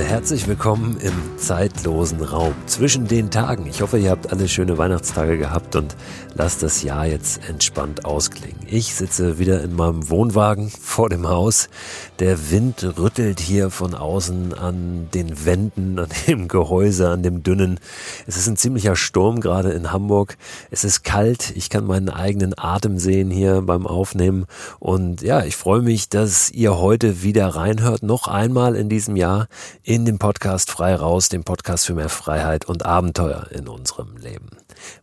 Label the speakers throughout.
Speaker 1: Herzlich willkommen im zeitlosen Raum zwischen den Tagen. Ich hoffe, ihr habt alle schöne Weihnachtstage gehabt und lasst das Jahr jetzt entspannt ausklingen. Ich sitze wieder in meinem Wohnwagen vor dem Haus. Der Wind rüttelt hier von außen an den Wänden, an dem Gehäuse, an dem dünnen. Es ist ein ziemlicher Sturm gerade in Hamburg. Es ist kalt. Ich kann meinen eigenen Atem sehen hier beim Aufnehmen. Und ja, ich freue mich, dass ihr heute wieder reinhört. Noch einmal in diesem Jahr in dem Podcast Frei Raus, dem Podcast für mehr Freiheit und Abenteuer in unserem Leben.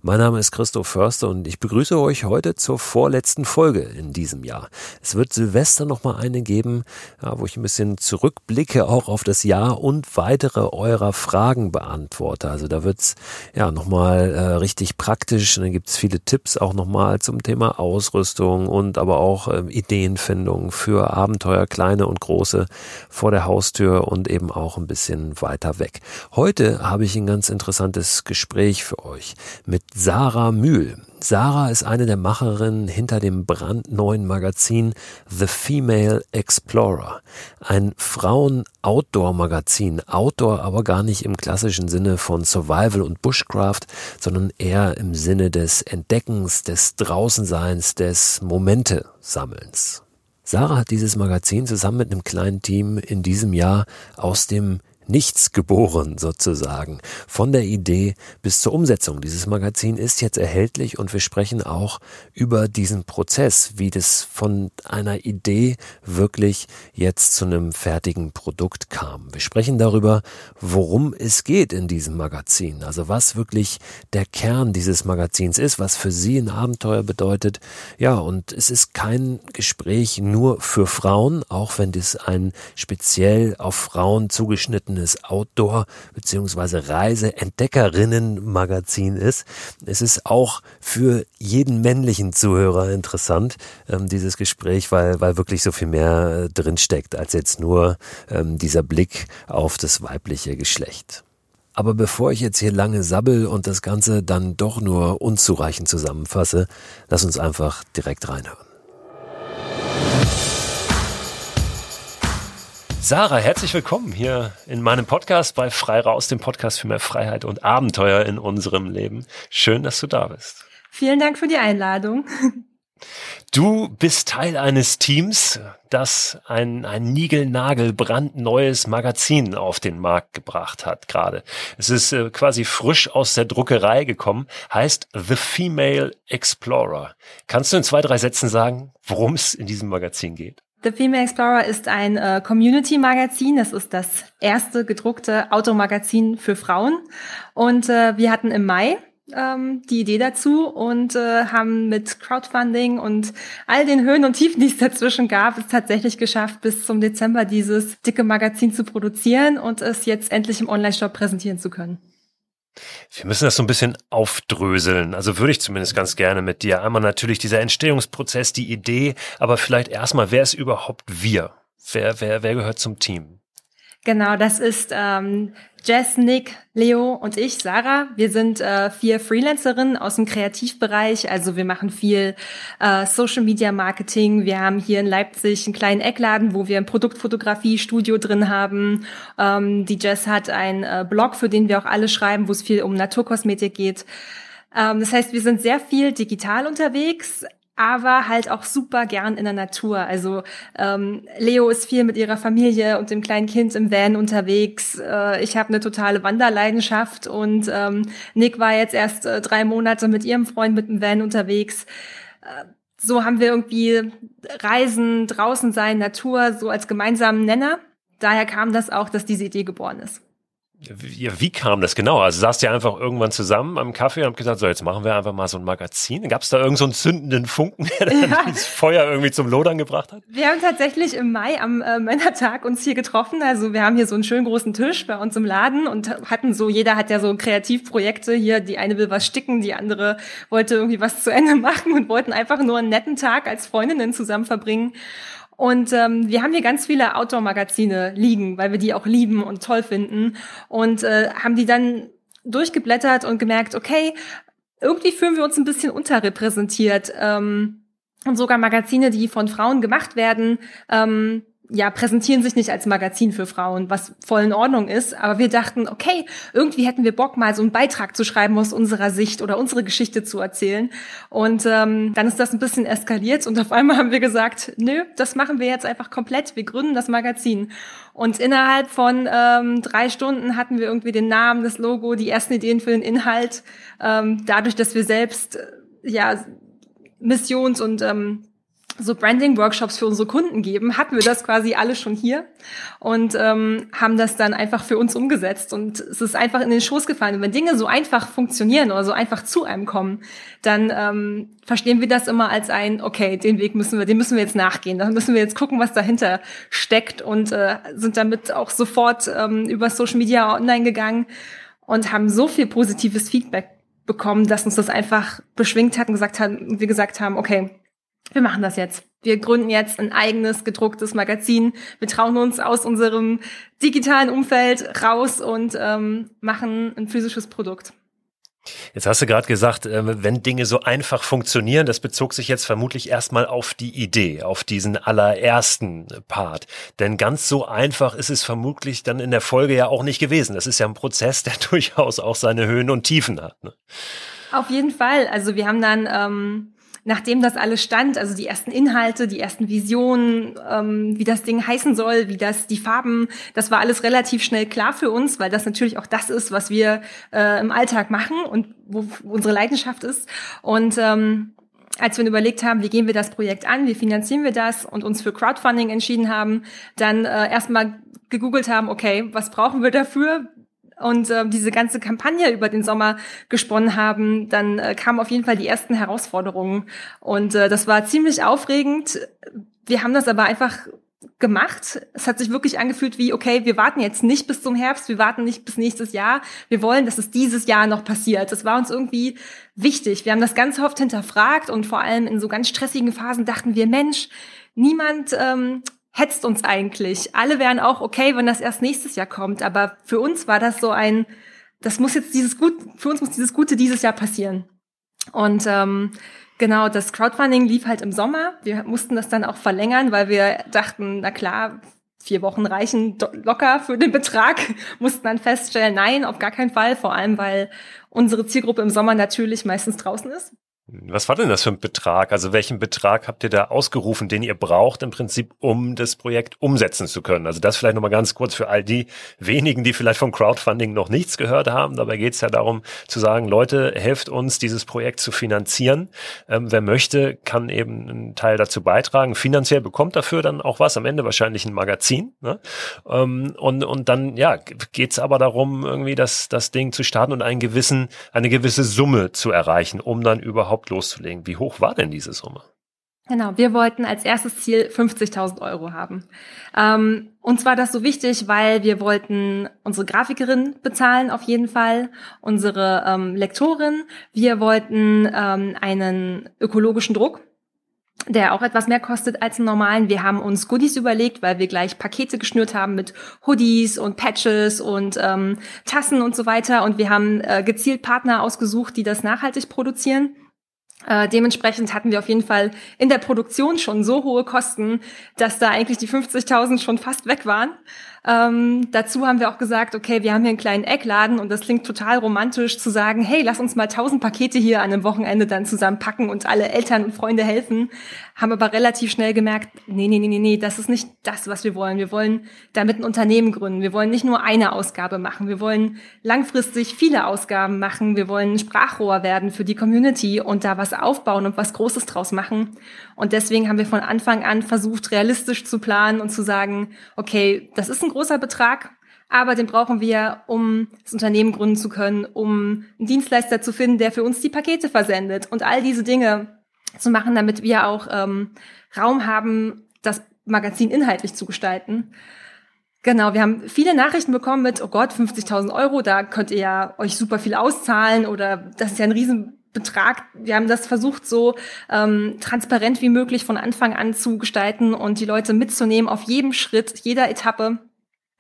Speaker 1: Mein Name ist Christoph Förster und ich begrüße euch heute zur vorletzten Folge in diesem Jahr. Es wird Silvester nochmal eine geben, wo ich ein bisschen zurückblicke auch auf das Jahr und weitere eurer Fragen beantworte. Also da wird's ja nochmal äh, richtig praktisch. Und dann gibt's viele Tipps auch nochmal zum Thema Ausrüstung und aber auch äh, Ideenfindung für Abenteuer, kleine und große, vor der Haustür und eben auch ein bisschen weiter weg. Heute habe ich ein ganz interessantes Gespräch für euch mit Sarah Mühl. Sarah ist eine der Macherinnen hinter dem brandneuen Magazin The Female Explorer. Ein Frauen-Outdoor-Magazin. Outdoor aber gar nicht im klassischen Sinne von Survival und Bushcraft, sondern eher im Sinne des Entdeckens, des Draußenseins, des Momente-Sammelns. Sarah hat dieses Magazin zusammen mit einem kleinen Team in diesem Jahr aus dem nichts geboren sozusagen. Von der Idee bis zur Umsetzung. Dieses Magazin ist jetzt erhältlich und wir sprechen auch über diesen Prozess, wie das von einer Idee wirklich jetzt zu einem fertigen Produkt kam. Wir sprechen darüber, worum es geht in diesem Magazin. Also was wirklich der Kern dieses Magazins ist, was für Sie ein Abenteuer bedeutet. Ja, und es ist kein Gespräch nur für Frauen, auch wenn das ein speziell auf Frauen zugeschnittenes eigenes Outdoor- bzw. Reise-Entdeckerinnen-Magazin ist. Es ist auch für jeden männlichen Zuhörer interessant, ähm, dieses Gespräch, weil, weil wirklich so viel mehr äh, drinsteckt als jetzt nur ähm, dieser Blick auf das weibliche Geschlecht. Aber bevor ich jetzt hier lange sabbel und das Ganze dann doch nur unzureichend zusammenfasse, lass uns einfach direkt reinhören. Sarah, herzlich willkommen hier in meinem Podcast bei Frei Raus, dem Podcast für mehr Freiheit und Abenteuer in unserem Leben. Schön, dass du da bist.
Speaker 2: Vielen Dank für die Einladung.
Speaker 1: Du bist Teil eines Teams, das ein, ein Nigel-Nagel brandneues Magazin auf den Markt gebracht hat gerade. Es ist äh, quasi frisch aus der Druckerei gekommen, heißt The Female Explorer. Kannst du in zwei, drei Sätzen sagen, worum es in diesem Magazin geht?
Speaker 2: The Female Explorer ist ein äh, Community-Magazin. Das ist das erste gedruckte Automagazin für Frauen. Und äh, wir hatten im Mai ähm, die Idee dazu und äh, haben mit Crowdfunding und all den Höhen und Tiefen, die es dazwischen gab, es tatsächlich geschafft, bis zum Dezember dieses dicke Magazin zu produzieren und es jetzt endlich im Online-Shop präsentieren zu können.
Speaker 1: Wir müssen das so ein bisschen aufdröseln. Also würde ich zumindest ganz gerne mit dir. Einmal natürlich dieser Entstehungsprozess, die Idee, aber vielleicht erstmal, wer ist überhaupt wir? Wer, wer, wer gehört zum Team?
Speaker 2: Genau, das ist ähm, Jess, Nick, Leo und ich, Sarah. Wir sind äh, vier Freelancerinnen aus dem Kreativbereich. Also wir machen viel äh, Social Media Marketing. Wir haben hier in Leipzig einen kleinen Eckladen, wo wir ein Produktfotografie-Studio drin haben. Ähm, die Jess hat einen äh, Blog, für den wir auch alle schreiben, wo es viel um Naturkosmetik geht. Ähm, das heißt, wir sind sehr viel digital unterwegs, aber halt auch super gern in der Natur. Also ähm, Leo ist viel mit ihrer Familie und dem kleinen Kind im Van unterwegs. Äh, ich habe eine totale Wanderleidenschaft und ähm, Nick war jetzt erst äh, drei Monate mit ihrem Freund mit dem Van unterwegs. Äh, so haben wir irgendwie Reisen, draußen sein, Natur so als gemeinsamen Nenner. Daher kam das auch, dass diese Idee geboren ist.
Speaker 1: Ja, wie kam das genau? Also saßt ihr einfach irgendwann zusammen am Kaffee und habt gesagt, so jetzt machen wir einfach mal so ein Magazin. Gab es da irgendeinen so einen zündenden Funken, der ja. das Feuer irgendwie zum Lodern gebracht hat?
Speaker 2: Wir haben tatsächlich im Mai am äh, Männertag uns hier getroffen. Also wir haben hier so einen schönen großen Tisch bei uns im Laden und hatten so, jeder hat ja so Kreativprojekte hier. Die eine will was sticken, die andere wollte irgendwie was zu Ende machen und wollten einfach nur einen netten Tag als Freundinnen zusammen verbringen. Und ähm, wir haben hier ganz viele Outdoor-Magazine liegen, weil wir die auch lieben und toll finden. Und äh, haben die dann durchgeblättert und gemerkt, okay, irgendwie fühlen wir uns ein bisschen unterrepräsentiert. Ähm, und sogar Magazine, die von Frauen gemacht werden, ähm, ja, präsentieren sich nicht als Magazin für Frauen, was voll in Ordnung ist. Aber wir dachten, okay, irgendwie hätten wir Bock, mal so einen Beitrag zu schreiben aus unserer Sicht oder unsere Geschichte zu erzählen. Und ähm, dann ist das ein bisschen eskaliert und auf einmal haben wir gesagt, nö, das machen wir jetzt einfach komplett. Wir gründen das Magazin. Und innerhalb von ähm, drei Stunden hatten wir irgendwie den Namen, das Logo, die ersten Ideen für den Inhalt. Ähm, dadurch, dass wir selbst äh, ja Missions- und ähm, so Branding-Workshops für unsere Kunden geben, hatten wir das quasi alle schon hier und ähm, haben das dann einfach für uns umgesetzt. Und es ist einfach in den Schoß gefallen. Und wenn Dinge so einfach funktionieren oder so einfach zu einem kommen, dann ähm, verstehen wir das immer als ein, okay, den Weg müssen wir, den müssen wir jetzt nachgehen. Dann müssen wir jetzt gucken, was dahinter steckt und äh, sind damit auch sofort ähm, über Social Media online gegangen und haben so viel positives Feedback bekommen, dass uns das einfach beschwingt hat und gesagt haben, wir gesagt haben, okay, wir machen das jetzt. Wir gründen jetzt ein eigenes gedrucktes Magazin. Wir trauen uns aus unserem digitalen Umfeld raus und ähm, machen ein physisches Produkt.
Speaker 1: Jetzt hast du gerade gesagt, ähm, wenn Dinge so einfach funktionieren, das bezog sich jetzt vermutlich erstmal auf die Idee, auf diesen allerersten Part. Denn ganz so einfach ist es vermutlich dann in der Folge ja auch nicht gewesen. Das ist ja ein Prozess, der durchaus auch seine Höhen und Tiefen hat. Ne?
Speaker 2: Auf jeden Fall. Also wir haben dann ähm, nachdem das alles stand, also die ersten Inhalte, die ersten Visionen, ähm, wie das Ding heißen soll, wie das, die Farben, das war alles relativ schnell klar für uns, weil das natürlich auch das ist, was wir äh, im Alltag machen und wo unsere Leidenschaft ist. Und ähm, als wir überlegt haben, wie gehen wir das Projekt an, wie finanzieren wir das und uns für Crowdfunding entschieden haben, dann äh, erstmal gegoogelt haben, okay, was brauchen wir dafür? Und äh, diese ganze Kampagne über den Sommer gesponnen haben, dann äh, kamen auf jeden Fall die ersten Herausforderungen. Und äh, das war ziemlich aufregend. Wir haben das aber einfach gemacht. Es hat sich wirklich angefühlt wie, okay, wir warten jetzt nicht bis zum Herbst, wir warten nicht bis nächstes Jahr. Wir wollen, dass es dieses Jahr noch passiert. Das war uns irgendwie wichtig. Wir haben das ganz oft hinterfragt und vor allem in so ganz stressigen Phasen dachten wir, Mensch, niemand ähm, hetzt uns eigentlich. Alle wären auch okay, wenn das erst nächstes Jahr kommt. Aber für uns war das so ein, das muss jetzt dieses Gut, für uns muss dieses Gute dieses Jahr passieren. Und ähm, genau, das Crowdfunding lief halt im Sommer. Wir mussten das dann auch verlängern, weil wir dachten, na klar, vier Wochen reichen locker für den Betrag, mussten dann feststellen, nein, auf gar keinen Fall, vor allem weil unsere Zielgruppe im Sommer natürlich meistens draußen ist.
Speaker 1: Was war denn das für ein Betrag? Also welchen Betrag habt ihr da ausgerufen, den ihr braucht im Prinzip, um das Projekt umsetzen zu können? Also das vielleicht nochmal ganz kurz für all die wenigen, die vielleicht vom Crowdfunding noch nichts gehört haben. Dabei geht es ja darum zu sagen, Leute, helft uns, dieses Projekt zu finanzieren. Ähm, wer möchte, kann eben einen Teil dazu beitragen. Finanziell bekommt dafür dann auch was, am Ende wahrscheinlich ein Magazin. Ne? Ähm, und, und dann ja, geht es aber darum, irgendwie das, das Ding zu starten und einen gewissen, eine gewisse Summe zu erreichen, um dann überhaupt überhaupt loszulegen. Wie hoch war denn diese Summe?
Speaker 2: Genau, wir wollten als erstes Ziel 50.000 Euro haben. Ähm, uns war das so wichtig, weil wir wollten unsere Grafikerin bezahlen auf jeden Fall, unsere ähm, Lektorin. Wir wollten ähm, einen ökologischen Druck, der auch etwas mehr kostet als einen normalen. Wir haben uns Goodies überlegt, weil wir gleich Pakete geschnürt haben mit Hoodies und Patches und ähm, Tassen und so weiter. Und wir haben äh, gezielt Partner ausgesucht, die das nachhaltig produzieren. Äh, dementsprechend hatten wir auf jeden Fall in der Produktion schon so hohe Kosten, dass da eigentlich die 50.000 schon fast weg waren. Ähm, dazu haben wir auch gesagt, okay, wir haben hier einen kleinen Eckladen und das klingt total romantisch zu sagen, hey, lass uns mal tausend Pakete hier an einem Wochenende dann zusammenpacken und alle Eltern und Freunde helfen. Haben aber relativ schnell gemerkt, nee, nee, nee, nee, nee, das ist nicht das, was wir wollen. Wir wollen damit ein Unternehmen gründen. Wir wollen nicht nur eine Ausgabe machen. Wir wollen langfristig viele Ausgaben machen. Wir wollen Sprachrohr werden für die Community und da was aufbauen und was Großes draus machen. Und deswegen haben wir von Anfang an versucht, realistisch zu planen und zu sagen, okay, das ist ein großer Betrag, aber den brauchen wir, um das Unternehmen gründen zu können, um einen Dienstleister zu finden, der für uns die Pakete versendet und all diese Dinge zu machen, damit wir auch ähm, Raum haben, das Magazin inhaltlich zu gestalten. Genau, wir haben viele Nachrichten bekommen mit, oh Gott, 50.000 Euro, da könnt ihr ja euch super viel auszahlen oder das ist ja ein riesen Betrag, wir haben das versucht, so ähm, transparent wie möglich von Anfang an zu gestalten und die Leute mitzunehmen auf jedem Schritt, jeder Etappe.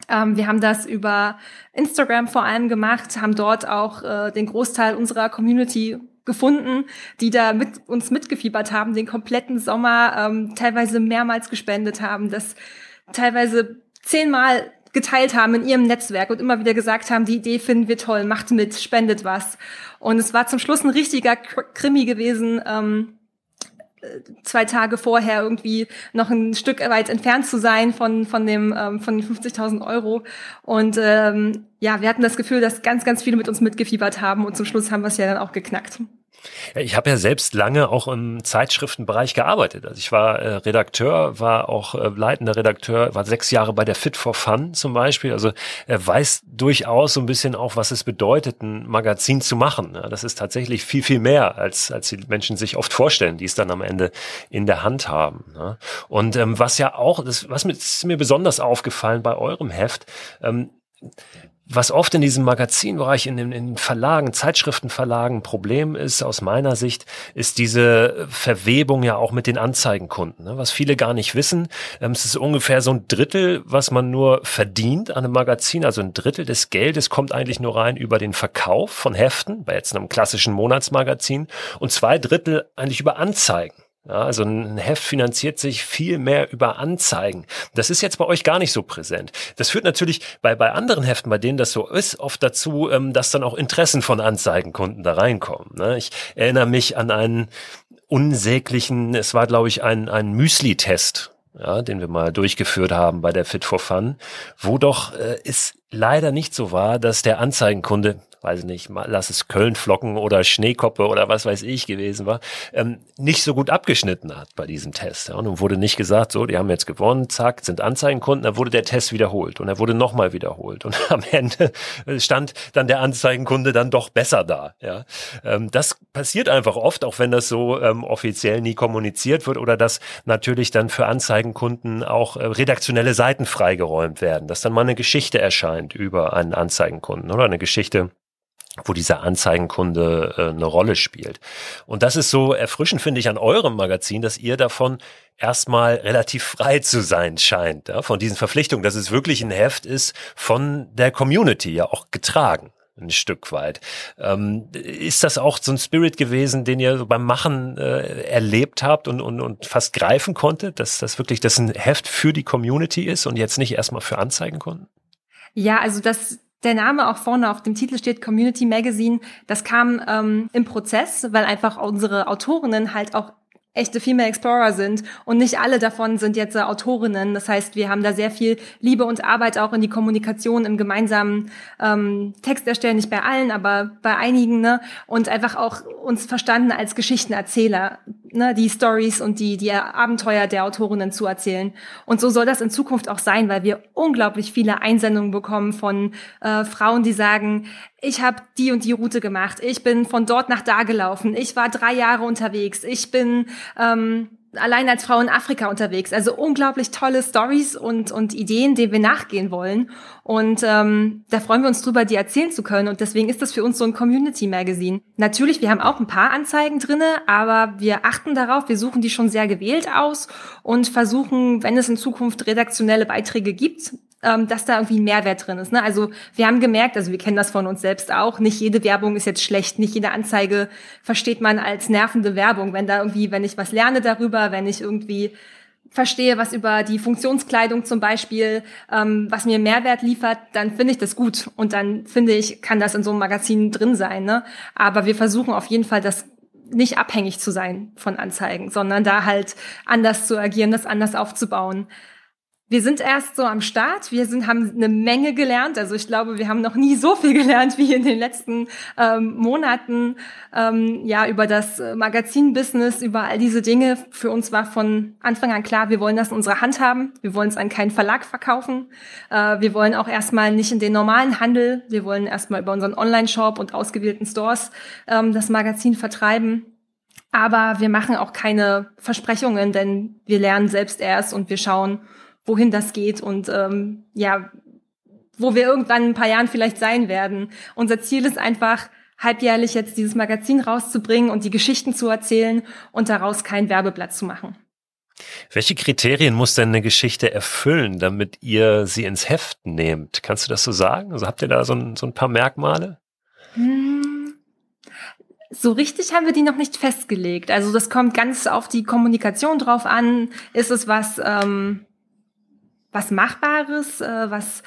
Speaker 2: Ähm, wir haben das über Instagram vor allem gemacht, haben dort auch äh, den Großteil unserer Community gefunden, die da mit uns mitgefiebert haben, den kompletten Sommer ähm, teilweise mehrmals gespendet haben. Das teilweise zehnmal geteilt haben in ihrem Netzwerk und immer wieder gesagt haben, die Idee finden wir toll, macht mit, spendet was. Und es war zum Schluss ein richtiger Krimi gewesen. Ähm, zwei Tage vorher irgendwie noch ein Stück weit entfernt zu sein von von dem ähm, von den 50.000 Euro und ähm, ja wir hatten das Gefühl dass ganz ganz viele mit uns mitgefiebert haben und zum Schluss haben wir es ja dann auch geknackt
Speaker 1: ich habe ja selbst lange auch im Zeitschriftenbereich gearbeitet. Also ich war äh, Redakteur, war auch äh, leitender Redakteur, war sechs Jahre bei der Fit for Fun zum Beispiel. Also er weiß durchaus so ein bisschen auch, was es bedeutet, ein Magazin zu machen. Ja, das ist tatsächlich viel, viel mehr, als, als die Menschen sich oft vorstellen, die es dann am Ende in der Hand haben. Ja. Und ähm, was ja auch, das, was mir, ist mir besonders aufgefallen bei eurem Heft, ähm, was oft in diesem Magazinbereich, in den, in Verlagen, Zeitschriftenverlagen Problem ist, aus meiner Sicht, ist diese Verwebung ja auch mit den Anzeigenkunden. Ne? Was viele gar nicht wissen, ähm, es ist ungefähr so ein Drittel, was man nur verdient an einem Magazin. Also ein Drittel des Geldes kommt eigentlich nur rein über den Verkauf von Heften, bei jetzt einem klassischen Monatsmagazin. Und zwei Drittel eigentlich über Anzeigen. Ja, also ein Heft finanziert sich viel mehr über Anzeigen. Das ist jetzt bei euch gar nicht so präsent. Das führt natürlich bei, bei anderen Heften, bei denen das so ist, oft dazu, ähm, dass dann auch Interessen von Anzeigenkunden da reinkommen. Ne? Ich erinnere mich an einen unsäglichen, es war glaube ich ein, ein Müsli-Test, ja, den wir mal durchgeführt haben bei der Fit for Fun, wo doch äh, es leider nicht so war, dass der Anzeigenkunde weiß ich nicht, lass es Kölnflocken oder Schneekoppe oder was weiß ich gewesen war, ähm, nicht so gut abgeschnitten hat bei diesem Test. Ja. Und nun wurde nicht gesagt, so, die haben jetzt gewonnen, zack, sind Anzeigenkunden, dann wurde der Test wiederholt und er wurde nochmal wiederholt. Und am Ende stand dann der Anzeigenkunde dann doch besser da. Ja. Ähm, das passiert einfach oft, auch wenn das so ähm, offiziell nie kommuniziert wird oder dass natürlich dann für Anzeigenkunden auch äh, redaktionelle Seiten freigeräumt werden, dass dann mal eine Geschichte erscheint über einen Anzeigenkunden oder eine Geschichte wo dieser Anzeigenkunde äh, eine Rolle spielt. Und das ist so erfrischend, finde ich, an eurem Magazin, dass ihr davon erstmal relativ frei zu sein scheint, ja, von diesen Verpflichtungen, dass es wirklich ein Heft ist von der Community ja auch getragen ein Stück weit. Ähm, ist das auch so ein Spirit gewesen, den ihr beim Machen äh, erlebt habt und, und, und fast greifen konntet, dass das wirklich das ein Heft für die Community ist und jetzt nicht erstmal für Anzeigenkunden?
Speaker 2: Ja, also das der Name auch vorne auf dem Titel steht Community Magazine. Das kam ähm, im Prozess, weil einfach unsere Autorinnen halt auch echte Female Explorer sind und nicht alle davon sind jetzt äh, Autorinnen. Das heißt, wir haben da sehr viel Liebe und Arbeit auch in die Kommunikation im gemeinsamen ähm, Text erstellen, nicht bei allen, aber bei einigen, ne? Und einfach auch uns verstanden als Geschichtenerzähler, ne? Die Stories und die die Abenteuer der Autorinnen zu erzählen. Und so soll das in Zukunft auch sein, weil wir unglaublich viele Einsendungen bekommen von äh, Frauen, die sagen, ich habe die und die Route gemacht, ich bin von dort nach da gelaufen, ich war drei Jahre unterwegs, ich bin ähm, allein als Frau in Afrika unterwegs. Also unglaublich tolle Stories und, und Ideen, denen wir nachgehen wollen. Und ähm, da freuen wir uns drüber, die erzählen zu können. Und deswegen ist das für uns so ein Community-Magazin. Natürlich, wir haben auch ein paar Anzeigen drinne, aber wir achten darauf, wir suchen die schon sehr gewählt aus und versuchen, wenn es in Zukunft redaktionelle Beiträge gibt, ähm, dass da irgendwie ein Mehrwert drin ist. Ne? Also wir haben gemerkt, also wir kennen das von uns selbst auch, nicht jede Werbung ist jetzt schlecht, nicht jede Anzeige versteht man als nervende Werbung. Wenn da irgendwie, wenn ich was lerne darüber, wenn ich irgendwie verstehe, was über die Funktionskleidung zum Beispiel, ähm, was mir Mehrwert liefert, dann finde ich das gut. Und dann finde ich, kann das in so einem Magazin drin sein. Ne? Aber wir versuchen auf jeden Fall, das nicht abhängig zu sein von Anzeigen, sondern da halt anders zu agieren, das anders aufzubauen. Wir sind erst so am Start. Wir sind, haben eine Menge gelernt. Also ich glaube, wir haben noch nie so viel gelernt wie in den letzten ähm, Monaten. Ähm, ja, über das Magazin-Business, über all diese Dinge. Für uns war von Anfang an klar, wir wollen das in unserer Hand haben. Wir wollen es an keinen Verlag verkaufen. Äh, wir wollen auch erstmal nicht in den normalen Handel. Wir wollen erstmal über unseren Online-Shop und ausgewählten Stores ähm, das Magazin vertreiben. Aber wir machen auch keine Versprechungen, denn wir lernen selbst erst und wir schauen, wohin das geht und ähm, ja, wo wir irgendwann in ein paar Jahren vielleicht sein werden. Unser Ziel ist einfach, halbjährlich jetzt dieses Magazin rauszubringen und die Geschichten zu erzählen und daraus kein Werbeblatt zu machen.
Speaker 1: Welche Kriterien muss denn eine Geschichte erfüllen, damit ihr sie ins Heft nehmt? Kannst du das so sagen? Also habt ihr da so ein, so ein paar Merkmale? Hm.
Speaker 2: So richtig haben wir die noch nicht festgelegt. Also das kommt ganz auf die Kommunikation drauf an. Ist es was, ähm, was Machbares, äh, was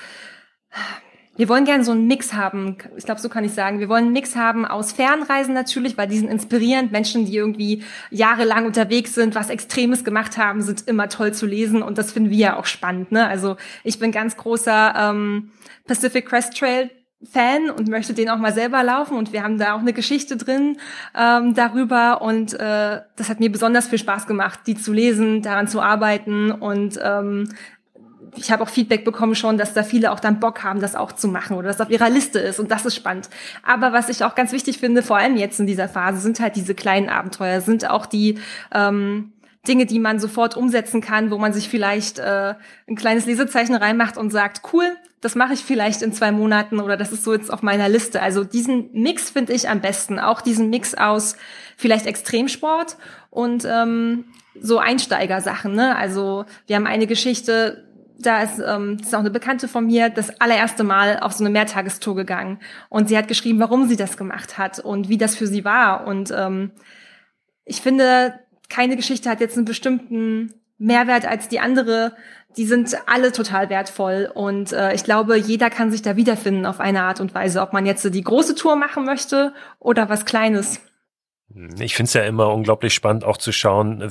Speaker 2: wir wollen gerne so einen Mix haben. Ich glaube, so kann ich sagen. Wir wollen einen Mix haben aus Fernreisen natürlich, weil die sind inspirierend. Menschen, die irgendwie jahrelang unterwegs sind, was Extremes gemacht haben, sind immer toll zu lesen und das finden wir ja auch spannend. Ne? Also ich bin ganz großer ähm, Pacific Crest Trail Fan und möchte den auch mal selber laufen und wir haben da auch eine Geschichte drin ähm, darüber und äh, das hat mir besonders viel Spaß gemacht, die zu lesen, daran zu arbeiten und ähm, ich habe auch Feedback bekommen schon, dass da viele auch dann Bock haben, das auch zu machen oder das auf ihrer Liste ist und das ist spannend. Aber was ich auch ganz wichtig finde, vor allem jetzt in dieser Phase, sind halt diese kleinen Abenteuer, sind auch die ähm, Dinge, die man sofort umsetzen kann, wo man sich vielleicht äh, ein kleines Lesezeichen reinmacht und sagt, cool, das mache ich vielleicht in zwei Monaten oder das ist so jetzt auf meiner Liste. Also diesen Mix finde ich am besten. Auch diesen Mix aus vielleicht Extremsport und ähm, so Einsteigersachen. Ne? Also wir haben eine Geschichte, da ist, ähm, das ist auch eine Bekannte von mir, das allererste Mal auf so eine Mehrtagestour gegangen. Und sie hat geschrieben, warum sie das gemacht hat und wie das für sie war. Und ähm, ich finde, keine Geschichte hat jetzt einen bestimmten Mehrwert als die andere. Die sind alle total wertvoll. Und äh, ich glaube, jeder kann sich da wiederfinden auf eine Art und Weise, ob man jetzt die große Tour machen möchte oder was Kleines.
Speaker 1: Ich finde es ja immer unglaublich spannend, auch zu schauen,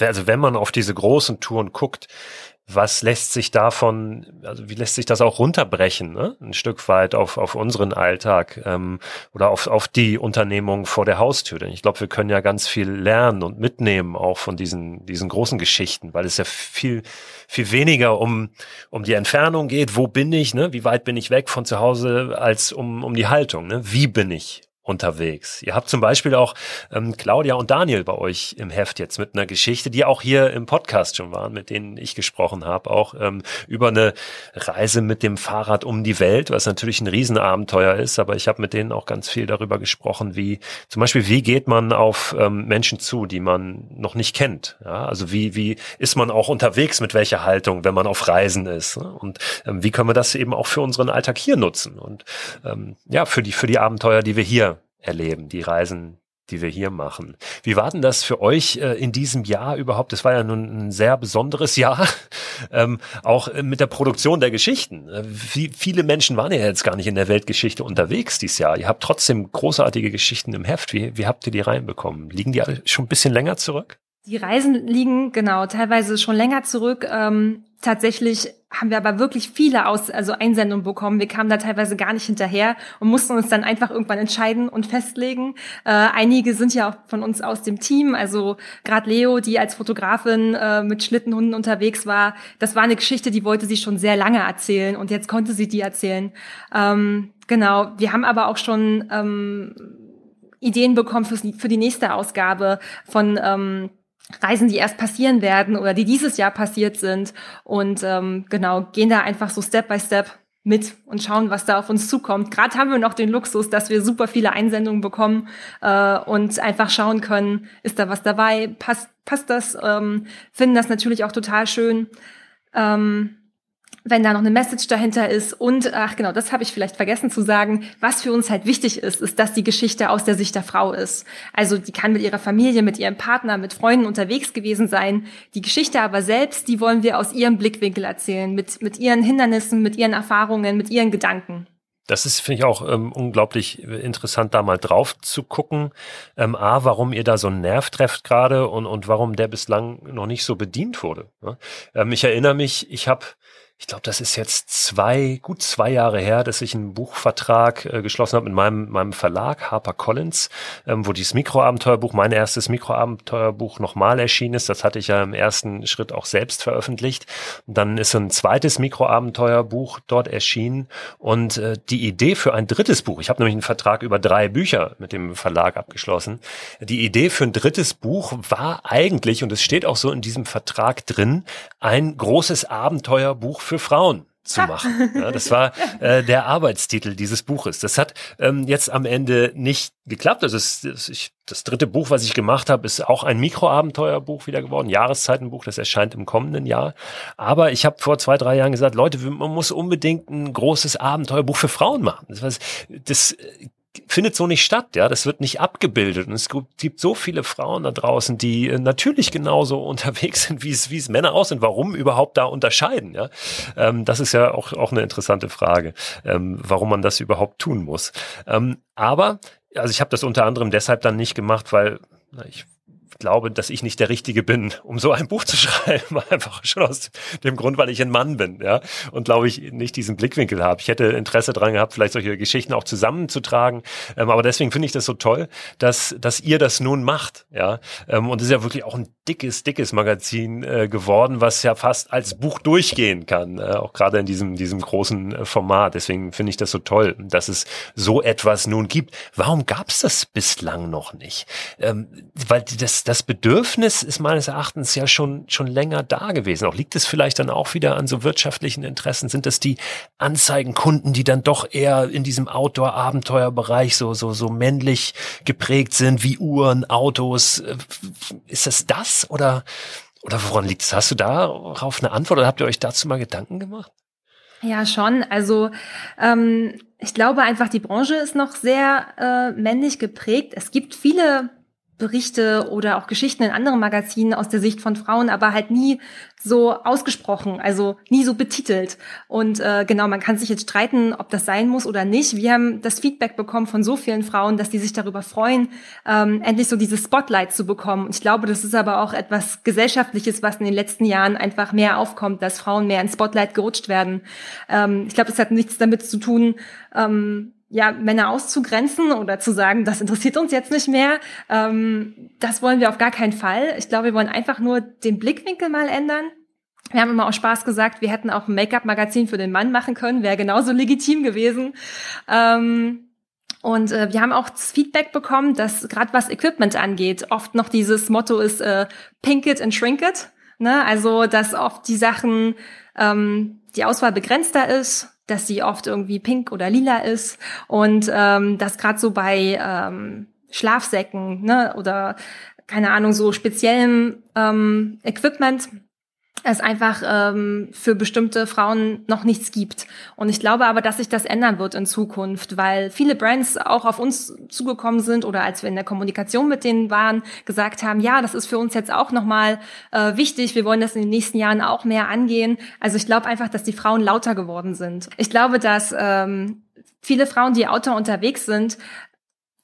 Speaker 1: also wenn man auf diese großen Touren guckt, was lässt sich davon, also wie lässt sich das auch runterbrechen, ne? ein Stück weit auf, auf unseren Alltag ähm, oder auf, auf die Unternehmung vor der Haustür. Denn ich glaube, wir können ja ganz viel lernen und mitnehmen auch von diesen, diesen großen Geschichten, weil es ja viel, viel weniger um, um die Entfernung geht, wo bin ich, ne? wie weit bin ich weg von zu Hause, als um, um die Haltung, ne? wie bin ich unterwegs. Ihr habt zum Beispiel auch ähm, Claudia und Daniel bei euch im Heft jetzt mit einer Geschichte, die auch hier im Podcast schon waren, mit denen ich gesprochen habe, auch ähm, über eine Reise mit dem Fahrrad um die Welt, was natürlich ein Riesenabenteuer ist, aber ich habe mit denen auch ganz viel darüber gesprochen, wie zum Beispiel, wie geht man auf ähm, Menschen zu, die man noch nicht kennt. Ja? Also wie, wie ist man auch unterwegs, mit welcher Haltung, wenn man auf Reisen ist. Ne? Und ähm, wie können wir das eben auch für unseren Alltag hier nutzen und ähm, ja, für die, für die Abenteuer, die wir hier erleben, die Reisen, die wir hier machen. Wie war denn das für euch äh, in diesem Jahr überhaupt? Das war ja nun ein sehr besonderes Jahr, ähm, auch äh, mit der Produktion der Geschichten. Äh, wie, viele Menschen waren ja jetzt gar nicht in der Weltgeschichte unterwegs dieses Jahr. Ihr habt trotzdem großartige Geschichten im Heft. Wie, wie habt ihr die reinbekommen? Liegen die schon ein bisschen länger zurück?
Speaker 2: Die Reisen liegen genau teilweise schon länger zurück. Ähm, tatsächlich haben wir aber wirklich viele Aus also Einsendungen bekommen. Wir kamen da teilweise gar nicht hinterher und mussten uns dann einfach irgendwann entscheiden und festlegen. Äh, einige sind ja auch von uns aus dem Team. Also gerade Leo, die als Fotografin äh, mit Schlittenhunden unterwegs war, das war eine Geschichte, die wollte sie schon sehr lange erzählen und jetzt konnte sie die erzählen. Ähm, genau. Wir haben aber auch schon ähm, Ideen bekommen für, die nächste Ausgabe von ähm, Reisen, die erst passieren werden oder die dieses Jahr passiert sind. Und ähm, genau, gehen da einfach so Step by Step mit und schauen, was da auf uns zukommt. Gerade haben wir noch den Luxus, dass wir super viele Einsendungen bekommen äh, und einfach schauen können, ist da was dabei, passt, passt das, ähm, finden das natürlich auch total schön. Ähm, wenn da noch eine Message dahinter ist. Und, ach genau, das habe ich vielleicht vergessen zu sagen, was für uns halt wichtig ist, ist, dass die Geschichte aus der Sicht der Frau ist. Also die kann mit ihrer Familie, mit ihrem Partner, mit Freunden unterwegs gewesen sein. Die Geschichte aber selbst, die wollen wir aus ihrem Blickwinkel erzählen, mit, mit ihren Hindernissen, mit ihren Erfahrungen, mit ihren Gedanken.
Speaker 1: Das ist, finde ich, auch ähm, unglaublich interessant, da mal drauf zu gucken. Ähm, A, warum ihr da so einen Nerv trefft gerade und, und warum der bislang noch nicht so bedient wurde. Ne? Ähm, ich erinnere mich, ich habe ich glaube, das ist jetzt zwei, gut zwei Jahre her, dass ich einen Buchvertrag äh, geschlossen habe mit meinem, meinem Verlag Harper Collins, ähm, wo dieses Mikroabenteuerbuch, mein erstes Mikroabenteuerbuch nochmal erschienen ist. Das hatte ich ja im ersten Schritt auch selbst veröffentlicht. Und dann ist ein zweites Mikroabenteuerbuch dort erschienen und äh, die Idee für ein drittes Buch, ich habe nämlich einen Vertrag über drei Bücher mit dem Verlag abgeschlossen. Die Idee für ein drittes Buch war eigentlich, und es steht auch so in diesem Vertrag drin, ein großes Abenteuerbuch für Frauen zu machen. Ja, das war äh, der Arbeitstitel dieses Buches. Das hat ähm, jetzt am Ende nicht geklappt. Also das, das, ich, das dritte Buch, was ich gemacht habe, ist auch ein Mikroabenteuerbuch wieder geworden, Jahreszeitenbuch. Das erscheint im kommenden Jahr. Aber ich habe vor zwei, drei Jahren gesagt, Leute, man muss unbedingt ein großes Abenteuerbuch für Frauen machen. Das, das findet so nicht statt, ja, das wird nicht abgebildet und es gibt so viele Frauen da draußen, die äh, natürlich genauso unterwegs sind, wie es wie es Männer auch sind. Warum überhaupt da unterscheiden, ja? Ähm, das ist ja auch auch eine interessante Frage, ähm, warum man das überhaupt tun muss. Ähm, aber also ich habe das unter anderem deshalb dann nicht gemacht, weil na, ich glaube, dass ich nicht der Richtige bin, um so ein Buch zu schreiben. Einfach schon aus dem Grund, weil ich ein Mann bin, ja. Und glaube ich, nicht diesen Blickwinkel habe. Ich hätte Interesse daran gehabt, vielleicht solche Geschichten auch zusammenzutragen. Ähm, aber deswegen finde ich das so toll, dass, dass ihr das nun macht, ja. Ähm, und es ist ja wirklich auch ein dickes, dickes Magazin äh, geworden, was ja fast als Buch durchgehen kann. Äh, auch gerade in diesem, diesem großen äh, Format. Deswegen finde ich das so toll, dass es so etwas nun gibt. Warum gab es das bislang noch nicht? Ähm, weil das, das Bedürfnis ist meines Erachtens ja schon, schon länger da gewesen. Auch liegt es vielleicht dann auch wieder an so wirtschaftlichen Interessen? Sind das die Anzeigenkunden, die dann doch eher in diesem Outdoor-Abenteuerbereich so, so, so männlich geprägt sind, wie Uhren, Autos? Äh, ist es das oder, oder woran liegt es? Hast du darauf eine Antwort oder habt ihr euch dazu mal Gedanken gemacht?
Speaker 2: Ja, schon. Also ähm, ich glaube einfach, die Branche ist noch sehr äh, männlich geprägt. Es gibt viele Berichte oder auch Geschichten in anderen Magazinen aus der Sicht von Frauen, aber halt nie so ausgesprochen, also nie so betitelt. Und äh, genau, man kann sich jetzt streiten, ob das sein muss oder nicht. Wir haben das Feedback bekommen von so vielen Frauen, dass die sich darüber freuen, ähm, endlich so dieses Spotlight zu bekommen. Und ich glaube, das ist aber auch etwas Gesellschaftliches, was in den letzten Jahren einfach mehr aufkommt, dass Frauen mehr ins Spotlight gerutscht werden. Ähm, ich glaube, es hat nichts damit zu tun, ähm, ja, Männer auszugrenzen oder zu sagen, das interessiert uns jetzt nicht mehr. Ähm, das wollen wir auf gar keinen Fall. Ich glaube, wir wollen einfach nur den Blickwinkel mal ändern. Wir haben immer auch Spaß gesagt, wir hätten auch ein Make-up-Magazin für den Mann machen können, wäre genauso legitim gewesen. Ähm, und äh, wir haben auch das Feedback bekommen, dass gerade was Equipment angeht, oft noch dieses Motto ist äh, Pink it and shrink it. Ne? Also, dass oft die Sachen, ähm, die Auswahl begrenzter ist dass sie oft irgendwie pink oder lila ist und ähm, dass gerade so bei ähm, Schlafsäcken ne, oder keine Ahnung so speziellem ähm, Equipment es einfach ähm, für bestimmte Frauen noch nichts gibt. Und ich glaube aber, dass sich das ändern wird in Zukunft, weil viele Brands auch auf uns zugekommen sind oder als wir in der Kommunikation mit denen waren, gesagt haben, ja, das ist für uns jetzt auch nochmal äh, wichtig, wir wollen das in den nächsten Jahren auch mehr angehen. Also ich glaube einfach, dass die Frauen lauter geworden sind. Ich glaube, dass ähm, viele Frauen, die Outdoor unterwegs sind,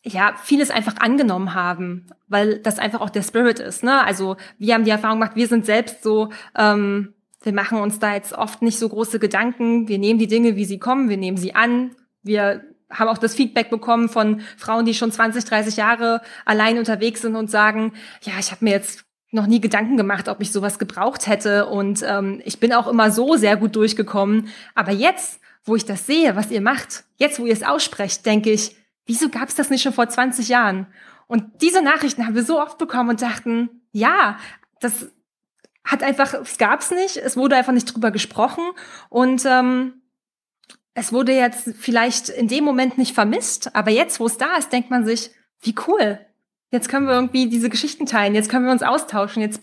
Speaker 2: ja, vieles einfach angenommen haben, weil das einfach auch der Spirit ist. Ne? Also wir haben die Erfahrung gemacht, wir sind selbst so, ähm, wir machen uns da jetzt oft nicht so große Gedanken. Wir nehmen die Dinge, wie sie kommen, wir nehmen sie an. Wir haben auch das Feedback bekommen von Frauen, die schon 20, 30 Jahre allein unterwegs sind und sagen, ja, ich habe mir jetzt noch nie Gedanken gemacht, ob ich sowas gebraucht hätte. Und ähm, ich bin auch immer so sehr gut durchgekommen. Aber jetzt, wo ich das sehe, was ihr macht, jetzt, wo ihr es aussprecht, denke ich, wieso gab es das nicht schon vor 20 Jahren? Und diese Nachrichten haben wir so oft bekommen und dachten, ja, das hat einfach, es gab es nicht, es wurde einfach nicht drüber gesprochen und ähm, es wurde jetzt vielleicht in dem Moment nicht vermisst, aber jetzt, wo es da ist, denkt man sich, wie cool. Jetzt können wir irgendwie diese Geschichten teilen, jetzt können wir uns austauschen, jetzt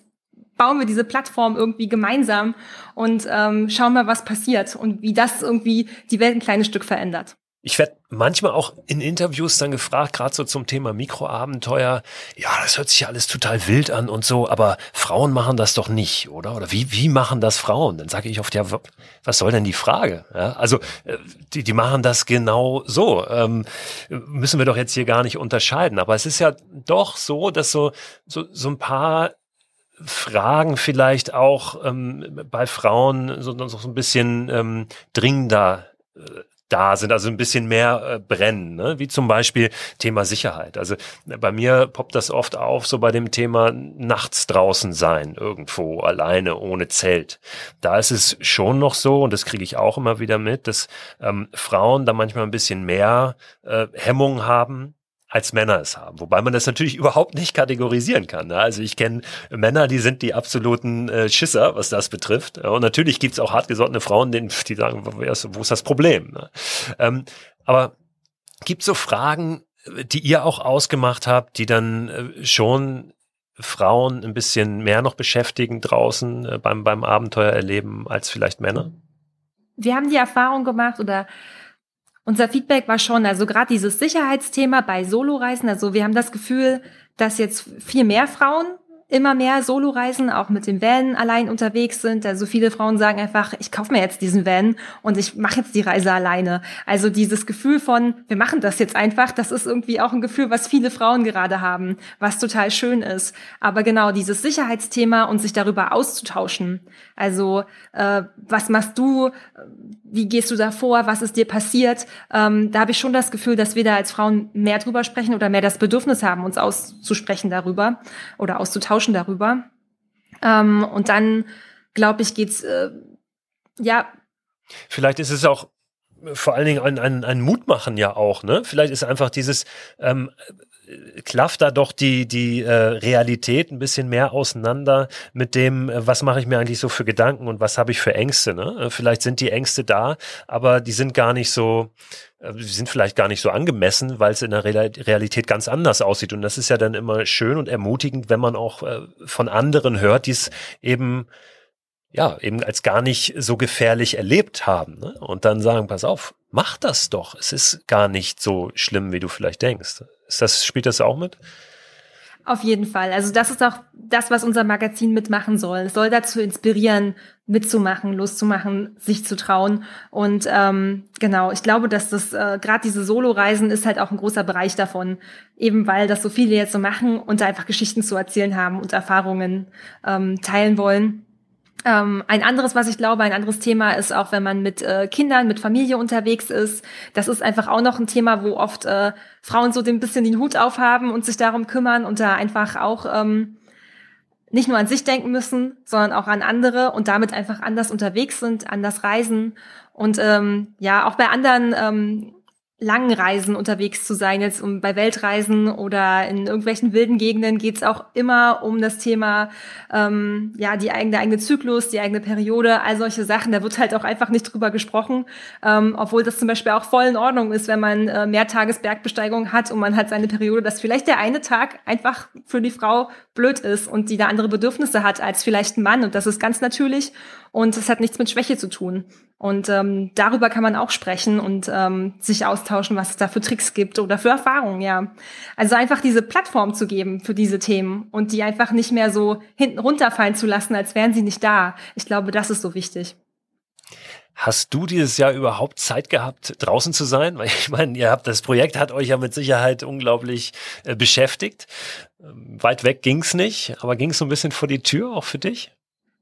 Speaker 2: bauen wir diese Plattform irgendwie gemeinsam und ähm, schauen mal, was passiert und wie das irgendwie die Welt ein kleines Stück verändert.
Speaker 1: Ich werde manchmal auch in Interviews dann gefragt, gerade so zum Thema Mikroabenteuer, ja, das hört sich ja alles total wild an und so, aber Frauen machen das doch nicht, oder? Oder wie, wie machen das Frauen? Dann sage ich oft, ja, was soll denn die Frage? Ja, also äh, die, die machen das genau so. Ähm, müssen wir doch jetzt hier gar nicht unterscheiden. Aber es ist ja doch so, dass so, so, so ein paar Fragen vielleicht auch ähm, bei Frauen so, so ein bisschen ähm, dringender äh, da sind, also ein bisschen mehr äh, brennen, ne? wie zum Beispiel Thema Sicherheit. Also bei mir poppt das oft auf, so bei dem Thema nachts draußen sein, irgendwo alleine, ohne Zelt. Da ist es schon noch so, und das kriege ich auch immer wieder mit, dass ähm, Frauen da manchmal ein bisschen mehr äh, Hemmung haben, als Männer es haben. Wobei man das natürlich überhaupt nicht kategorisieren kann. Ne? Also ich kenne Männer, die sind die absoluten äh, Schisser, was das betrifft. Und natürlich gibt's auch hartgesottene Frauen, die sagen, wo ist das Problem? Ne? Ähm, aber gibt so Fragen, die ihr auch ausgemacht habt, die dann äh, schon Frauen ein bisschen mehr noch beschäftigen draußen äh, beim, beim Abenteuer erleben als vielleicht Männer?
Speaker 2: Wir haben die Erfahrung gemacht oder Unser Feedback war schon, also gerade dieses Sicherheitsthema bei Soloreisen, also wir haben das Gefühl, dass jetzt viel mehr Frauen immer mehr Soloreisen, auch mit dem Van allein unterwegs sind. Also viele Frauen sagen einfach, ich kaufe mir jetzt diesen Van und ich mache jetzt die Reise alleine. Also dieses Gefühl von, wir machen das jetzt einfach, das ist irgendwie auch ein Gefühl, was viele Frauen gerade haben, was total schön ist. Aber genau dieses Sicherheitsthema und sich darüber auszutauschen. Also äh, was machst du? Wie gehst du da vor? Was ist dir passiert? Ähm, da habe ich schon das Gefühl, dass wir da als Frauen mehr drüber sprechen oder mehr das Bedürfnis haben, uns auszusprechen darüber oder auszutauschen tauschen darüber. Ähm, und dann, glaube ich, geht's äh, ja.
Speaker 1: Vielleicht ist es auch vor allen Dingen ein, ein, ein Mutmachen ja auch, ne? Vielleicht ist einfach dieses ähm, klafft da doch die, die äh, Realität ein bisschen mehr auseinander mit dem, äh, was mache ich mir eigentlich so für Gedanken und was habe ich für Ängste. Ne? Äh, vielleicht sind die Ängste da, aber die sind gar nicht so, äh, die sind vielleicht gar nicht so angemessen, weil es in der Realität ganz anders aussieht. Und das ist ja dann immer schön und ermutigend, wenn man auch äh, von anderen hört, die es eben ja, eben als gar nicht so gefährlich erlebt haben. Ne? Und dann sagen, pass auf, mach das doch. Es ist gar nicht so schlimm, wie du vielleicht denkst. Ist das, spielt das auch mit?
Speaker 2: Auf jeden Fall. Also das ist auch das, was unser Magazin mitmachen soll. Es soll dazu inspirieren, mitzumachen, loszumachen, sich zu trauen. Und ähm, genau, ich glaube, dass das äh, gerade diese Solo-Reisen ist halt auch ein großer Bereich davon, eben weil das so viele jetzt so machen und da einfach Geschichten zu erzählen haben und Erfahrungen ähm, teilen wollen. Ähm, ein anderes, was ich glaube, ein anderes Thema ist auch, wenn man mit äh, Kindern, mit Familie unterwegs ist. Das ist einfach auch noch ein Thema, wo oft äh, Frauen so ein bisschen den Hut aufhaben und sich darum kümmern und da einfach auch ähm, nicht nur an sich denken müssen, sondern auch an andere und damit einfach anders unterwegs sind, anders reisen und ähm, ja auch bei anderen ähm, langen Reisen unterwegs zu sein, jetzt um bei Weltreisen oder in irgendwelchen wilden Gegenden geht es auch immer um das Thema, ähm, ja, die eigene, der eigene Zyklus, die eigene Periode, all solche Sachen. Da wird halt auch einfach nicht drüber gesprochen, ähm, obwohl das zum Beispiel auch voll in Ordnung ist, wenn man äh, Mehrtagesbergbesteigung hat und man hat seine Periode, dass vielleicht der eine Tag einfach für die Frau blöd ist und die da andere Bedürfnisse hat als vielleicht ein Mann und das ist ganz natürlich und es hat nichts mit Schwäche zu tun. Und ähm, darüber kann man auch sprechen und ähm, sich austauschen, was es da für Tricks gibt oder für Erfahrungen, ja. Also einfach diese Plattform zu geben für diese Themen und die einfach nicht mehr so hinten runterfallen zu lassen, als wären sie nicht da. Ich glaube, das ist so wichtig.
Speaker 1: Hast du dieses Jahr überhaupt Zeit gehabt, draußen zu sein? Weil ich meine, ihr habt das Projekt hat euch ja mit Sicherheit unglaublich äh, beschäftigt. Ähm, weit weg ging's nicht, aber ging's so ein bisschen vor die Tür auch für dich?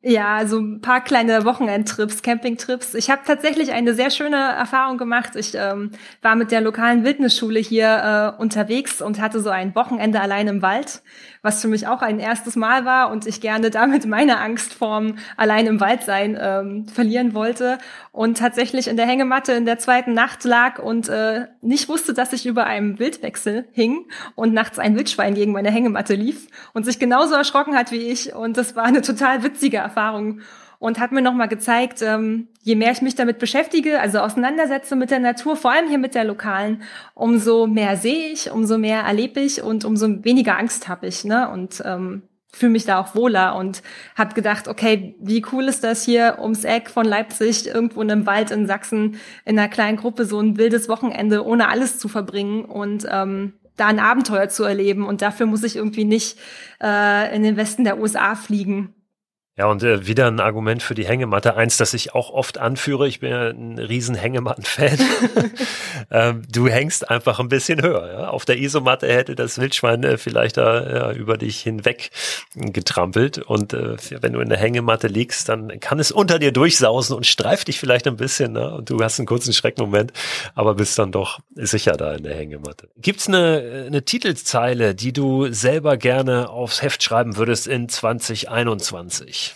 Speaker 2: Ja, so ein paar kleine Wochenendtrips, Campingtrips. Ich habe tatsächlich eine sehr schöne Erfahrung gemacht. Ich ähm, war mit der lokalen Wildnisschule hier äh, unterwegs und hatte so ein Wochenende allein im Wald was für mich auch ein erstes Mal war und ich gerne damit meine Angst vorm allein im Wald sein ähm, verlieren wollte. Und tatsächlich in der Hängematte in der zweiten Nacht lag und äh, nicht wusste, dass ich über einem Wildwechsel hing und nachts ein Wildschwein gegen meine Hängematte lief und sich genauso erschrocken hat wie ich. Und das war eine total witzige Erfahrung und hat mir nochmal gezeigt, ähm, je mehr ich mich damit beschäftige, also auseinandersetze mit der Natur, vor allem hier mit der lokalen, umso mehr sehe ich, umso mehr erlebe ich und umso weniger Angst habe ich. Ne? Und ähm, fühle mich da auch wohler und habe gedacht, okay, wie cool ist das hier ums Eck von Leipzig, irgendwo in einem Wald in Sachsen, in einer kleinen Gruppe so ein wildes Wochenende ohne alles zu verbringen und ähm, da ein Abenteuer zu erleben. Und dafür muss ich irgendwie nicht äh, in den Westen der USA fliegen.
Speaker 1: Ja, und äh, wieder ein Argument für die Hängematte. Eins, das ich auch oft anführe. Ich bin ja ein riesen Hängematten-Fan. ähm, du hängst einfach ein bisschen höher. Ja? Auf der Isomatte hätte das Wildschwein äh, vielleicht da ja, über dich hinweg getrampelt. Und äh, wenn du in der Hängematte liegst, dann kann es unter dir durchsausen und streift dich vielleicht ein bisschen. Ne? Und du hast einen kurzen Schreckmoment, aber bist dann doch sicher da in der Hängematte. Gibt's eine, eine Titelzeile, die du selber gerne aufs Heft schreiben würdest in 2021?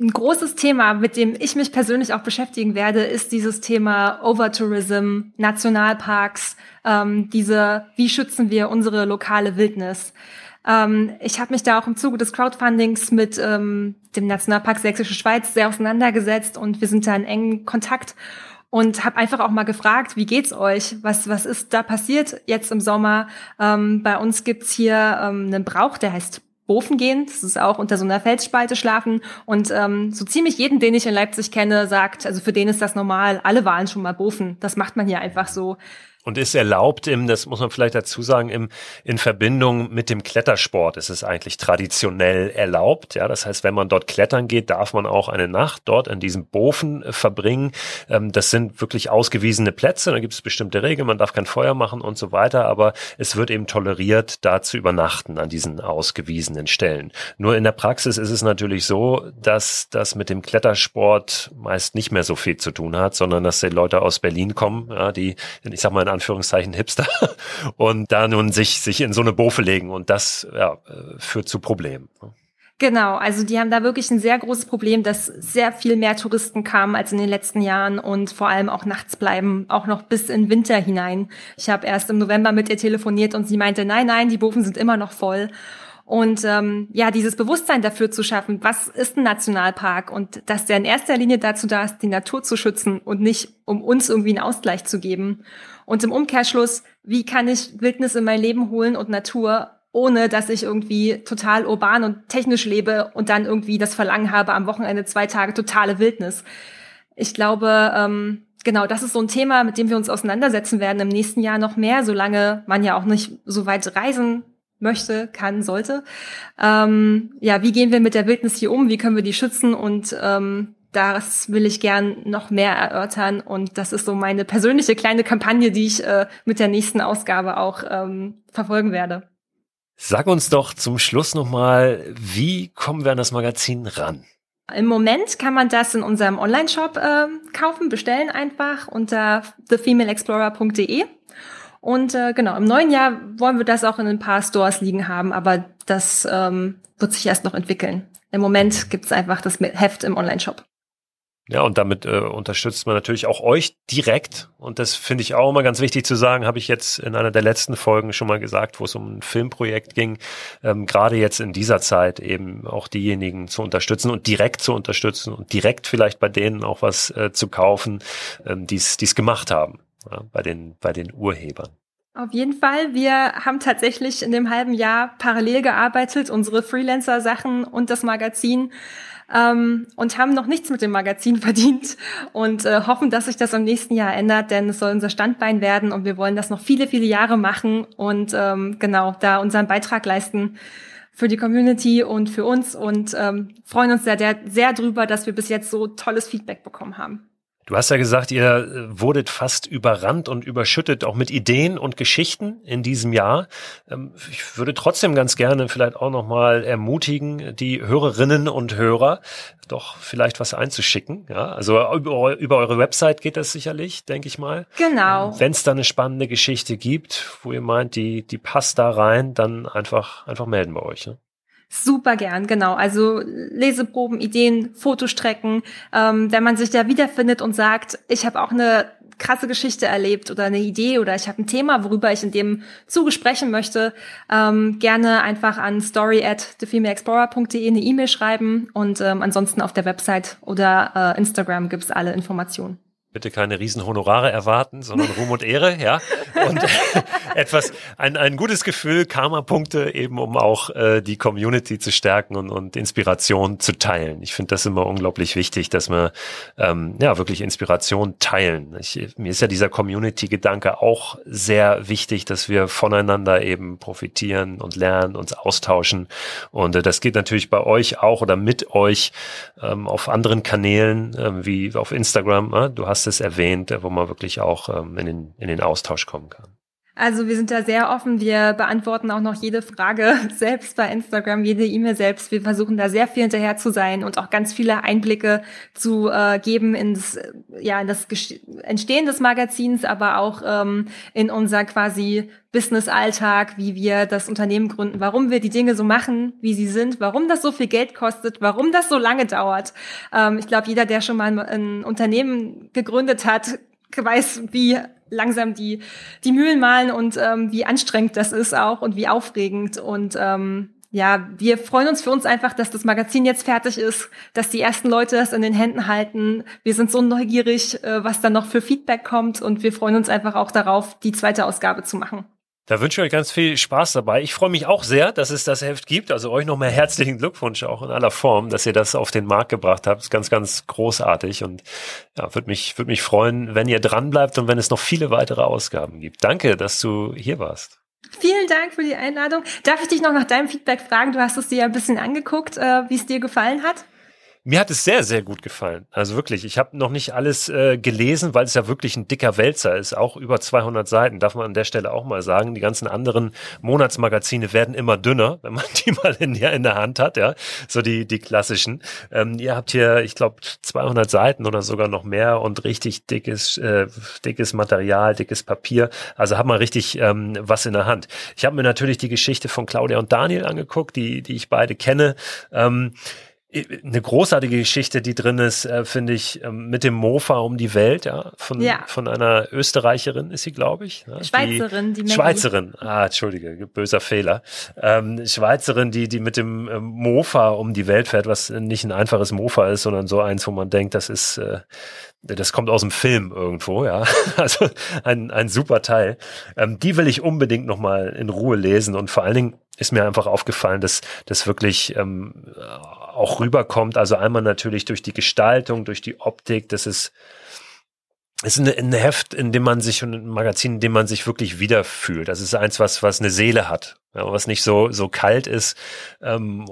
Speaker 2: Ein großes Thema, mit dem ich mich persönlich auch beschäftigen werde, ist dieses Thema Overtourism, Nationalparks, ähm, diese, wie schützen wir unsere lokale Wildnis? Ähm, ich habe mich da auch im Zuge des Crowdfundings mit ähm, dem Nationalpark Sächsische Schweiz sehr auseinandergesetzt und wir sind da in engen Kontakt und habe einfach auch mal gefragt, wie geht's euch? Was was ist da passiert jetzt im Sommer? Ähm, bei uns gibt's hier ähm, einen Brauch, der heißt Bofen gehen. Das ist auch unter so einer Felsspalte schlafen. Und ähm, so ziemlich jeden, den ich in Leipzig kenne, sagt, also für den ist das normal. Alle waren schon mal Bofen. Das macht man hier einfach so.
Speaker 1: Und ist erlaubt im, das muss man vielleicht dazu sagen, im, in Verbindung mit dem Klettersport ist es eigentlich traditionell erlaubt. Ja, das heißt, wenn man dort klettern geht, darf man auch eine Nacht dort an diesem Bofen äh, verbringen. Ähm, das sind wirklich ausgewiesene Plätze. Da gibt es bestimmte Regeln. Man darf kein Feuer machen und so weiter. Aber es wird eben toleriert, da zu übernachten an diesen ausgewiesenen Stellen. Nur in der Praxis ist es natürlich so, dass das mit dem Klettersport meist nicht mehr so viel zu tun hat, sondern dass die Leute aus Berlin kommen, ja, die, ich sag mal Anführungszeichen Hipster und da nun sich, sich in so eine Bofe legen und das ja, führt zu Problemen.
Speaker 2: Genau, also die haben da wirklich ein sehr großes Problem, dass sehr viel mehr Touristen kamen als in den letzten Jahren und vor allem auch nachts bleiben, auch noch bis in Winter hinein. Ich habe erst im November mit ihr telefoniert und sie meinte, nein, nein, die Bofen sind immer noch voll. Und ähm, ja, dieses Bewusstsein dafür zu schaffen, was ist ein Nationalpark und dass der in erster Linie dazu da ist, die Natur zu schützen und nicht um uns irgendwie einen Ausgleich zu geben. Und im Umkehrschluss, wie kann ich Wildnis in mein Leben holen und Natur, ohne dass ich irgendwie total urban und technisch lebe und dann irgendwie das Verlangen habe, am Wochenende zwei Tage totale Wildnis. Ich glaube, ähm, genau, das ist so ein Thema, mit dem wir uns auseinandersetzen werden im nächsten Jahr noch mehr, solange man ja auch nicht so weit reisen möchte, kann, sollte. Ähm, ja, wie gehen wir mit der Wildnis hier um? Wie können wir die schützen? Und ähm, das will ich gern noch mehr erörtern. Und das ist so meine persönliche kleine Kampagne, die ich äh, mit der nächsten Ausgabe auch ähm, verfolgen werde.
Speaker 1: Sag uns doch zum Schluss nochmal, wie kommen wir an das Magazin ran?
Speaker 2: Im Moment kann man das in unserem Online-Shop äh, kaufen, bestellen einfach unter thefemaleexplorer.de. Und äh, genau, im neuen Jahr wollen wir das auch in ein paar Stores liegen haben, aber das ähm, wird sich erst noch entwickeln. Im Moment gibt's einfach das Heft im Online-Shop.
Speaker 1: Ja, und damit äh, unterstützt man natürlich auch euch direkt. Und das finde ich auch immer ganz wichtig zu sagen, habe ich jetzt in einer der letzten Folgen schon mal gesagt, wo es um ein Filmprojekt ging, ähm, gerade jetzt in dieser Zeit eben auch diejenigen zu unterstützen und direkt zu unterstützen und direkt vielleicht bei denen auch was äh, zu kaufen, ähm, die es gemacht haben ja, bei, den, bei den Urhebern.
Speaker 2: Auf jeden Fall. Wir haben tatsächlich in dem halben Jahr parallel gearbeitet, unsere Freelancer-Sachen und das Magazin ähm, und haben noch nichts mit dem Magazin verdient und äh, hoffen, dass sich das im nächsten Jahr ändert, denn es soll unser Standbein werden und wir wollen das noch viele, viele Jahre machen und ähm, genau da unseren Beitrag leisten für die Community und für uns und ähm, freuen uns sehr, sehr, sehr drüber, dass wir bis jetzt so tolles Feedback bekommen haben.
Speaker 1: Du hast ja gesagt, ihr äh, wurdet fast überrannt und überschüttet auch mit Ideen und Geschichten in diesem Jahr. Ähm, ich würde trotzdem ganz gerne vielleicht auch nochmal ermutigen, die Hörerinnen und Hörer, doch vielleicht was einzuschicken. Ja, also über, über eure Website geht das sicherlich, denke ich mal.
Speaker 2: Genau.
Speaker 1: Ähm, Wenn es da eine spannende Geschichte gibt, wo ihr meint, die, die passt da rein, dann einfach, einfach melden bei euch. Ne?
Speaker 2: Super gern, genau. Also Leseproben, Ideen, Fotostrecken. Ähm, wenn man sich da wiederfindet und sagt, ich habe auch eine krasse Geschichte erlebt oder eine Idee oder ich habe ein Thema, worüber ich in dem Zuge sprechen möchte, ähm, gerne einfach an story at thefemaleexplorer.de eine E-Mail schreiben und ähm, ansonsten auf der Website oder äh, Instagram gibt's alle Informationen
Speaker 1: bitte keine Riesenhonorare erwarten, sondern Ruhm und Ehre, ja. Und etwas, ein, ein gutes Gefühl, Karma-Punkte eben, um auch äh, die Community zu stärken und, und Inspiration zu teilen. Ich finde das immer unglaublich wichtig, dass wir ähm, ja wirklich Inspiration teilen. Ich, mir ist ja dieser Community-Gedanke auch sehr wichtig, dass wir voneinander eben profitieren und lernen, uns austauschen. Und äh, das geht natürlich bei euch auch oder mit euch ähm, auf anderen Kanälen, äh, wie auf Instagram. Äh? Du hast es erwähnt, wo man wirklich auch ähm, in, den, in den Austausch kommen kann.
Speaker 2: Also wir sind da sehr offen. Wir beantworten auch noch jede Frage selbst bei Instagram, jede E-Mail selbst. Wir versuchen da sehr viel hinterher zu sein und auch ganz viele Einblicke zu äh, geben ins ja in das Entstehen des Magazins, aber auch ähm, in unser quasi Business-Alltag, wie wir das Unternehmen gründen, warum wir die Dinge so machen, wie sie sind, warum das so viel Geld kostet, warum das so lange dauert. Ähm, ich glaube, jeder, der schon mal ein Unternehmen gegründet hat, weiß, wie langsam die, die Mühlen malen und ähm, wie anstrengend das ist auch und wie aufregend. Und ähm, ja, wir freuen uns für uns einfach, dass das Magazin jetzt fertig ist, dass die ersten Leute das in den Händen halten. Wir sind so neugierig, äh, was da noch für Feedback kommt und wir freuen uns einfach auch darauf, die zweite Ausgabe zu machen.
Speaker 1: Da wünsche ich euch ganz viel Spaß dabei. Ich freue mich auch sehr, dass es das Heft gibt. Also euch nochmal herzlichen Glückwunsch auch in aller Form, dass ihr das auf den Markt gebracht habt. Das ist ganz, ganz großartig und ja, würde mich, würde mich freuen, wenn ihr dran bleibt und wenn es noch viele weitere Ausgaben gibt. Danke, dass du hier warst.
Speaker 2: Vielen Dank für die Einladung. Darf ich dich noch nach deinem Feedback fragen? Du hast es dir ja ein bisschen angeguckt, äh, wie es dir gefallen hat.
Speaker 1: Mir hat es sehr, sehr gut gefallen. Also wirklich, ich habe noch nicht alles äh, gelesen, weil es ja wirklich ein dicker Wälzer ist, auch über 200 Seiten, darf man an der Stelle auch mal sagen. Die ganzen anderen Monatsmagazine werden immer dünner, wenn man die mal in der, in der Hand hat, ja, so die, die klassischen. Ähm, ihr habt hier, ich glaube, 200 Seiten oder sogar noch mehr und richtig dickes, äh, dickes Material, dickes Papier. Also hat man richtig ähm, was in der Hand. Ich habe mir natürlich die Geschichte von Claudia und Daniel angeguckt, die, die ich beide kenne. Ähm, eine großartige Geschichte, die drin ist, äh, finde ich, ähm, mit dem Mofa um die Welt, ja, von, ja. von einer Österreicherin ist sie, glaube ich.
Speaker 2: Ne? Schweizerin,
Speaker 1: die, die Schweizerin, ah, entschuldige, böser Fehler. Ähm, Schweizerin, die, die mit dem ähm, Mofa um die Welt fährt, was nicht ein einfaches Mofa ist, sondern so eins, wo man denkt, das ist, äh, das kommt aus dem Film irgendwo, ja. Also ein, ein super Teil. Ähm, die will ich unbedingt nochmal in Ruhe lesen und vor allen Dingen ist mir einfach aufgefallen, dass das wirklich ähm, auch rüberkommt. Also einmal natürlich durch die Gestaltung, durch die Optik, das ist ist ein, ein Heft, in dem man sich und ein Magazin, in dem man sich wirklich wiederfühlt. Das ist eins, was was eine Seele hat, ja, was nicht so so kalt ist, ähm,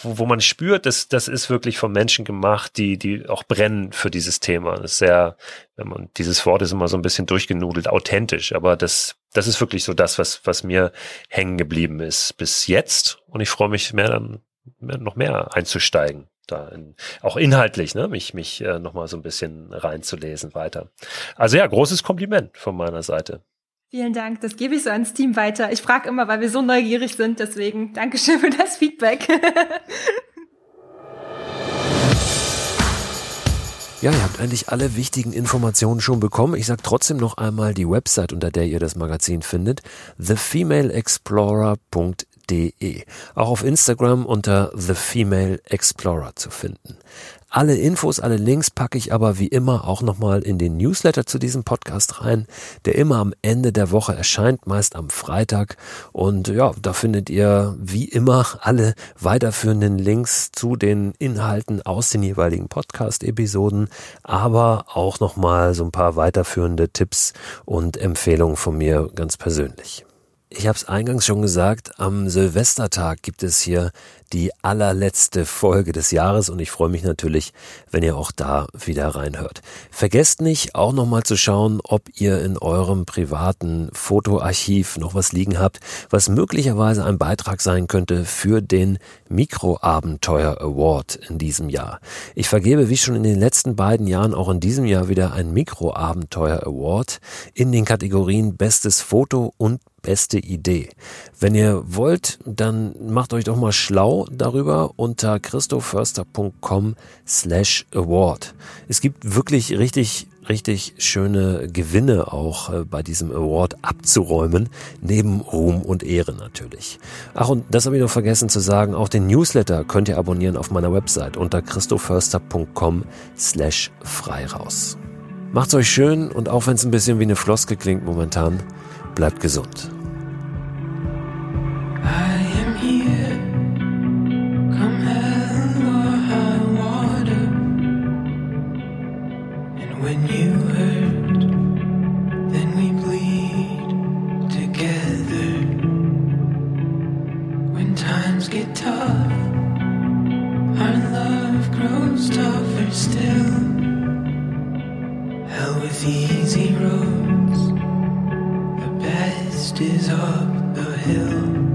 Speaker 1: wo, wo man spürt, dass das ist wirklich von Menschen gemacht, die die auch brennen für dieses Thema. Das ist sehr, wenn man dieses Wort ist immer so ein bisschen durchgenudelt, authentisch, aber das das ist wirklich so das, was was mir hängen geblieben ist bis jetzt. Und ich freue mich mehr dann noch mehr einzusteigen da in, auch inhaltlich, ne, mich, mich äh, nochmal so ein bisschen reinzulesen weiter. Also ja, großes Kompliment von meiner Seite.
Speaker 2: Vielen Dank, das gebe ich so ans Team weiter. Ich frage immer, weil wir so neugierig sind, deswegen Dankeschön für das Feedback.
Speaker 1: Ja, ihr habt eigentlich alle wichtigen Informationen schon bekommen. Ich sage trotzdem noch einmal die Website, unter der ihr das Magazin findet. thefemaleexplorer.de De. Auch auf Instagram unter The Female Explorer zu finden. Alle Infos, alle Links packe ich aber wie immer auch nochmal in den Newsletter zu diesem Podcast rein, der immer am Ende der Woche erscheint, meist am Freitag. Und ja, da findet ihr wie immer alle weiterführenden Links zu den Inhalten aus den jeweiligen Podcast-Episoden, aber auch nochmal so ein paar weiterführende Tipps und Empfehlungen von mir ganz persönlich. Ich habe es eingangs schon gesagt, am Silvestertag gibt es hier die allerletzte Folge des Jahres und ich freue mich natürlich, wenn ihr auch da wieder reinhört. Vergesst nicht auch nochmal zu schauen, ob ihr in eurem privaten Fotoarchiv noch was liegen habt, was möglicherweise ein Beitrag sein könnte für den Mikroabenteuer Award in diesem Jahr. Ich vergebe wie schon in den letzten beiden Jahren auch in diesem Jahr wieder ein Mikroabenteuer Award in den Kategorien Bestes Foto und beste Idee. Wenn ihr wollt, dann macht euch doch mal schlau darüber unter christoförster.com slash award. Es gibt wirklich richtig richtig schöne Gewinne auch äh, bei diesem Award abzuräumen, neben Ruhm und Ehre natürlich. Ach, und das habe ich noch vergessen zu sagen, auch den Newsletter könnt ihr abonnieren auf meiner Website unter christoförster.com slash frei raus. Macht's euch schön und auch wenn es ein bisschen wie eine Floske klingt momentan, bleibt gesund. still. Hell with easy roads, the best is up the hill.